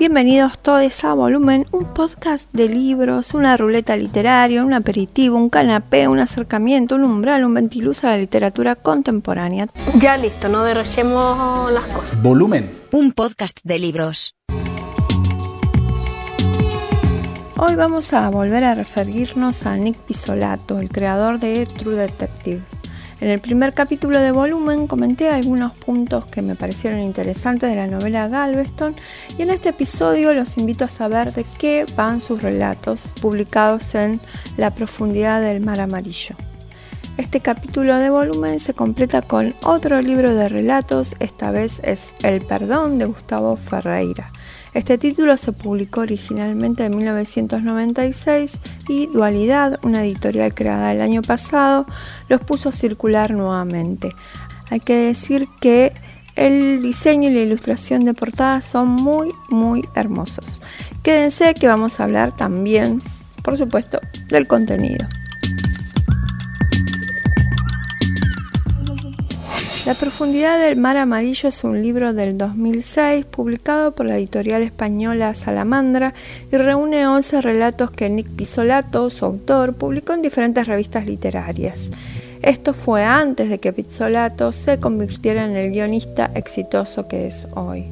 Bienvenidos todos a Volumen, un podcast de libros, una ruleta literaria, un aperitivo, un canapé, un acercamiento, un umbral, un ventiluz a la literatura contemporánea. Ya listo, no derrochemos las cosas. Volumen. Un podcast de libros. Hoy vamos a volver a referirnos a Nick Pisolato, el creador de True Detective. En el primer capítulo de volumen comenté algunos puntos que me parecieron interesantes de la novela Galveston y en este episodio los invito a saber de qué van sus relatos publicados en La profundidad del mar amarillo. Este capítulo de volumen se completa con otro libro de relatos, esta vez es El perdón de Gustavo Ferreira. Este título se publicó originalmente en 1996 y Dualidad, una editorial creada el año pasado, los puso a circular nuevamente. Hay que decir que el diseño y la ilustración de portada son muy muy hermosos. Quédense que vamos a hablar también, por supuesto, del contenido. La profundidad del mar amarillo es un libro del 2006 publicado por la editorial española Salamandra y reúne 11 relatos que Nick Pizzolato, su autor, publicó en diferentes revistas literarias. Esto fue antes de que Pizzolato se convirtiera en el guionista exitoso que es hoy.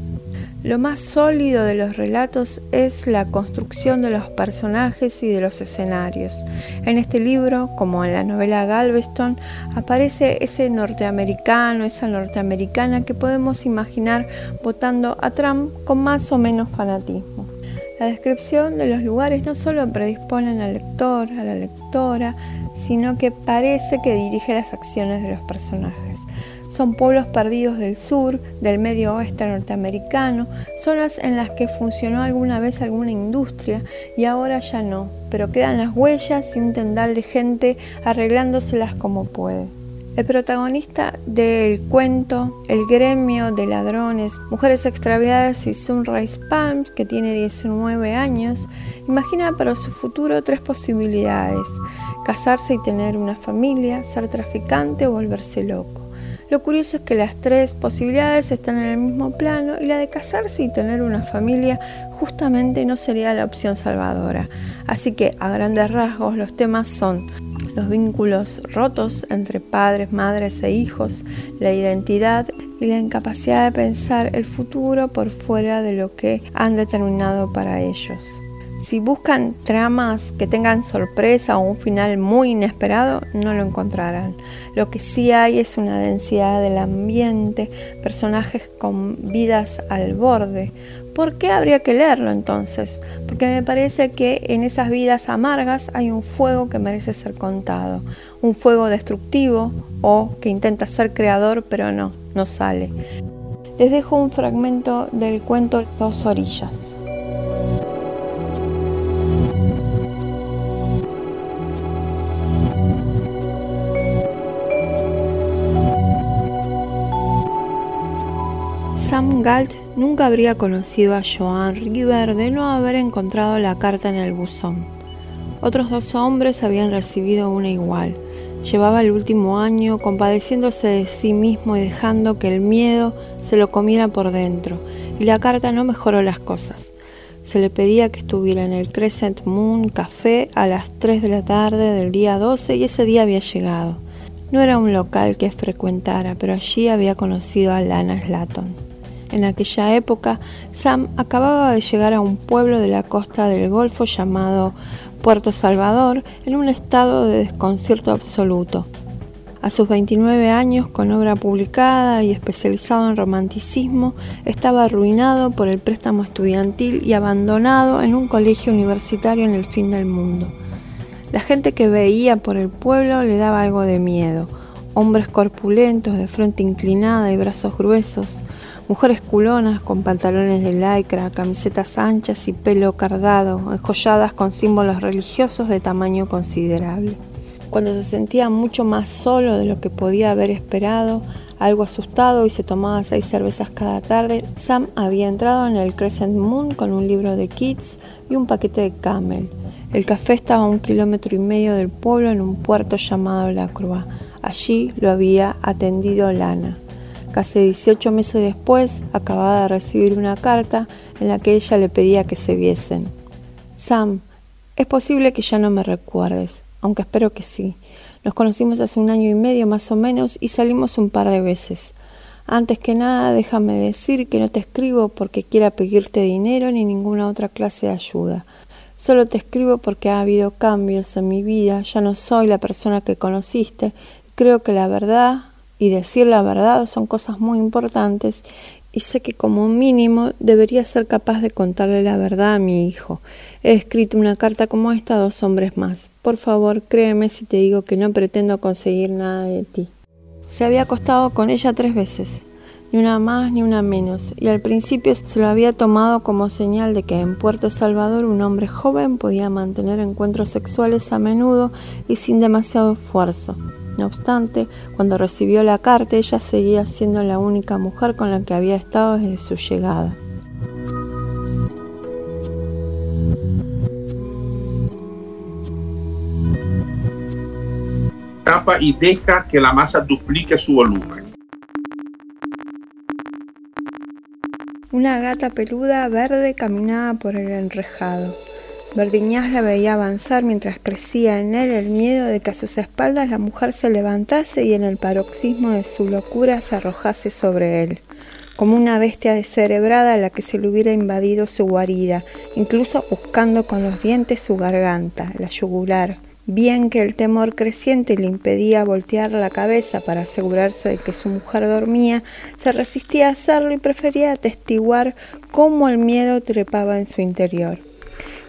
Lo más sólido de los relatos es la construcción de los personajes y de los escenarios. En este libro, como en la novela Galveston, aparece ese norteamericano, esa norteamericana que podemos imaginar votando a Trump con más o menos fanatismo. La descripción de los lugares no solo predisponen al lector, a la lectora, sino que parece que dirige las acciones de los personajes son pueblos perdidos del sur, del medio oeste norteamericano, zonas en las que funcionó alguna vez alguna industria y ahora ya no, pero quedan las huellas y un tendal de gente arreglándoselas como puede. El protagonista del cuento, el gremio de ladrones, mujeres extraviadas y Sunrise Palms, que tiene 19 años, imagina para su futuro tres posibilidades, casarse y tener una familia, ser traficante o volverse loco. Lo curioso es que las tres posibilidades están en el mismo plano y la de casarse y tener una familia justamente no sería la opción salvadora. Así que a grandes rasgos los temas son los vínculos rotos entre padres, madres e hijos, la identidad y la incapacidad de pensar el futuro por fuera de lo que han determinado para ellos. Si buscan tramas que tengan sorpresa o un final muy inesperado, no lo encontrarán. Lo que sí hay es una densidad del ambiente, personajes con vidas al borde. ¿Por qué habría que leerlo entonces? Porque me parece que en esas vidas amargas hay un fuego que merece ser contado. Un fuego destructivo o que intenta ser creador pero no, no sale. Les dejo un fragmento del cuento Dos Orillas. Sam Galt nunca habría conocido a Joan River de no haber encontrado la carta en el buzón. Otros dos hombres habían recibido una igual. Llevaba el último año compadeciéndose de sí mismo y dejando que el miedo se lo comiera por dentro, y la carta no mejoró las cosas. Se le pedía que estuviera en el Crescent Moon Café a las 3 de la tarde del día 12 y ese día había llegado. No era un local que frecuentara, pero allí había conocido a Lana Slatton. En aquella época, Sam acababa de llegar a un pueblo de la costa del Golfo llamado Puerto Salvador en un estado de desconcierto absoluto. A sus 29 años, con obra publicada y especializado en romanticismo, estaba arruinado por el préstamo estudiantil y abandonado en un colegio universitario en el fin del mundo. La gente que veía por el pueblo le daba algo de miedo. Hombres corpulentos, de frente inclinada y brazos gruesos, Mujeres culonas con pantalones de lycra, camisetas anchas y pelo cardado, enjolladas con símbolos religiosos de tamaño considerable. Cuando se sentía mucho más solo de lo que podía haber esperado, Algo asustado y se tomaba seis cervezas cada tarde, Sam había entrado en el Crescent Moon con un libro de Kids y un paquete de Camel. El café estaba a un kilómetro y medio del pueblo en un puerto llamado La Croix. Allí lo había atendido Lana. Casi 18 meses después, acababa de recibir una carta en la que ella le pedía que se viesen. Sam, es posible que ya no me recuerdes, aunque espero que sí. Nos conocimos hace un año y medio más o menos y salimos un par de veces. Antes que nada, déjame decir que no te escribo porque quiera pedirte dinero ni ninguna otra clase de ayuda. Solo te escribo porque ha habido cambios en mi vida, ya no soy la persona que conociste. Creo que la verdad y decir la verdad son cosas muy importantes y sé que como mínimo debería ser capaz de contarle la verdad a mi hijo. He escrito una carta como esta a dos hombres más. Por favor, créeme si te digo que no pretendo conseguir nada de ti. Se había acostado con ella tres veces, ni una más ni una menos, y al principio se lo había tomado como señal de que en Puerto Salvador un hombre joven podía mantener encuentros sexuales a menudo y sin demasiado esfuerzo. No obstante, cuando recibió la carta, ella seguía siendo la única mujer con la que había estado desde su llegada. Tapa y deja que la masa duplique su volumen. Una gata peluda verde caminaba por el enrejado. Verdiñas la veía avanzar mientras crecía en él el miedo de que a sus espaldas la mujer se levantase y en el paroxismo de su locura se arrojase sobre él, como una bestia descerebrada a la que se le hubiera invadido su guarida, incluso buscando con los dientes su garganta, la yugular. Bien que el temor creciente le impedía voltear la cabeza para asegurarse de que su mujer dormía, se resistía a hacerlo y prefería atestiguar cómo el miedo trepaba en su interior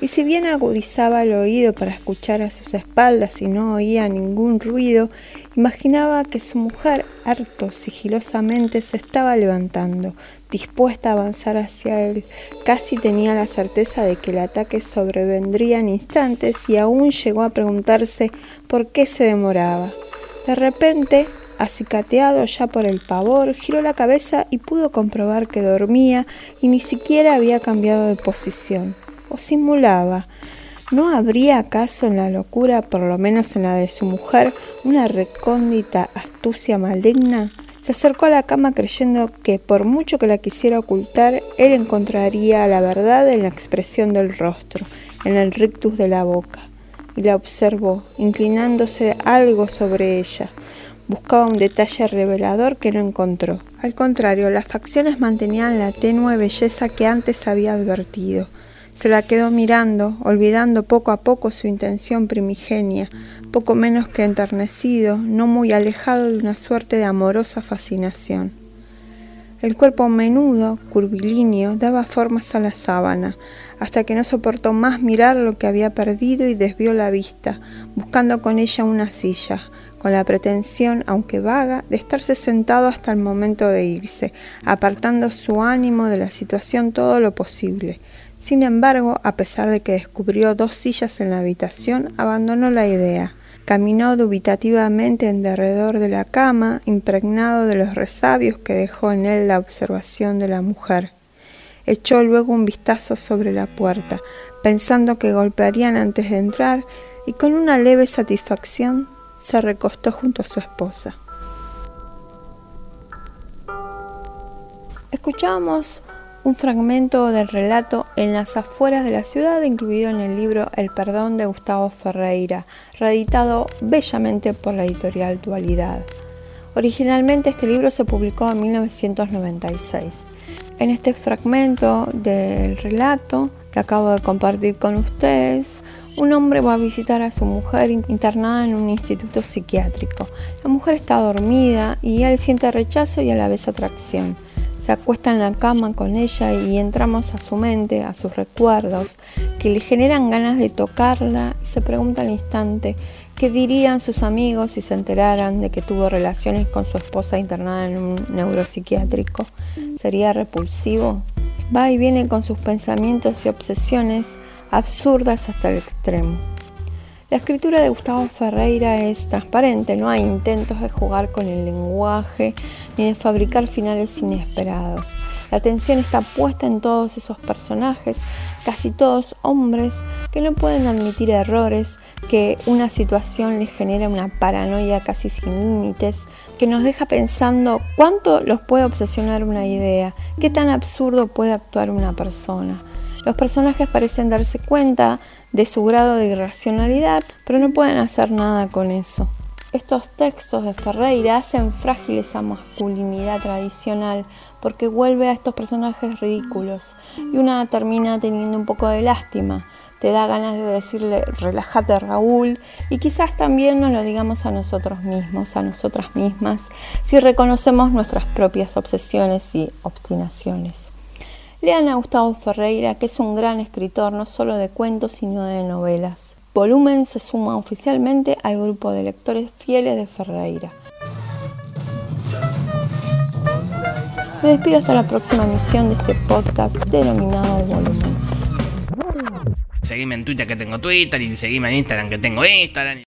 y si bien agudizaba el oído para escuchar a sus espaldas y no oía ningún ruido, imaginaba que su mujer, harto sigilosamente, se estaba levantando, dispuesta a avanzar hacia él. Casi tenía la certeza de que el ataque sobrevendría en instantes y aún llegó a preguntarse por qué se demoraba. De repente, acicateado ya por el pavor, giró la cabeza y pudo comprobar que dormía y ni siquiera había cambiado de posición o simulaba. ¿No habría acaso en la locura, por lo menos en la de su mujer, una recóndita astucia maligna? Se acercó a la cama creyendo que, por mucho que la quisiera ocultar, él encontraría la verdad en la expresión del rostro, en el rictus de la boca. Y la observó, inclinándose algo sobre ella. Buscaba un detalle revelador que no encontró. Al contrario, las facciones mantenían la tenue belleza que antes había advertido. Se la quedó mirando, olvidando poco a poco su intención primigenia, poco menos que enternecido, no muy alejado de una suerte de amorosa fascinación. El cuerpo menudo, curvilíneo, daba formas a la sábana, hasta que no soportó más mirar lo que había perdido y desvió la vista, buscando con ella una silla, con la pretensión, aunque vaga, de estarse sentado hasta el momento de irse, apartando su ánimo de la situación todo lo posible, sin embargo, a pesar de que descubrió dos sillas en la habitación, abandonó la idea. Caminó dubitativamente en derredor de la cama, impregnado de los resabios que dejó en él la observación de la mujer. Echó luego un vistazo sobre la puerta, pensando que golpearían antes de entrar, y con una leve satisfacción se recostó junto a su esposa. Escuchamos un fragmento del relato En las afueras de la ciudad, incluido en el libro El perdón de Gustavo Ferreira, reeditado bellamente por la editorial Dualidad. Originalmente este libro se publicó en 1996. En este fragmento del relato que acabo de compartir con ustedes, un hombre va a visitar a su mujer internada en un instituto psiquiátrico. La mujer está dormida y él siente rechazo y a la vez atracción se acuesta en la cama con ella y entramos a su mente, a sus recuerdos, que le generan ganas de tocarla y se pregunta al instante qué dirían sus amigos si se enteraran de que tuvo relaciones con su esposa internada en un neuropsiquiátrico. ¿Sería repulsivo? Va y viene con sus pensamientos y obsesiones absurdas hasta el extremo. La escritura de Gustavo Ferreira es transparente, no hay intentos de jugar con el lenguaje ni de fabricar finales inesperados. La atención está puesta en todos esos personajes, casi todos hombres, que no pueden admitir errores, que una situación les genera una paranoia casi sin límites, que nos deja pensando cuánto los puede obsesionar una idea, qué tan absurdo puede actuar una persona. Los personajes parecen darse cuenta de su grado de irracionalidad, pero no pueden hacer nada con eso. Estos textos de Ferreira hacen frágil esa masculinidad tradicional porque vuelve a estos personajes ridículos y una termina teniendo un poco de lástima. Te da ganas de decirle relájate Raúl y quizás también nos lo digamos a nosotros mismos, a nosotras mismas, si reconocemos nuestras propias obsesiones y obstinaciones. Lean a Gustavo Ferreira, que es un gran escritor no solo de cuentos, sino de novelas. Volumen se suma oficialmente al grupo de lectores fieles de Ferreira. Me despido hasta la próxima emisión de este podcast denominado Volumen. Seguime en Twitter que tengo Twitter y seguime en Instagram que tengo Instagram.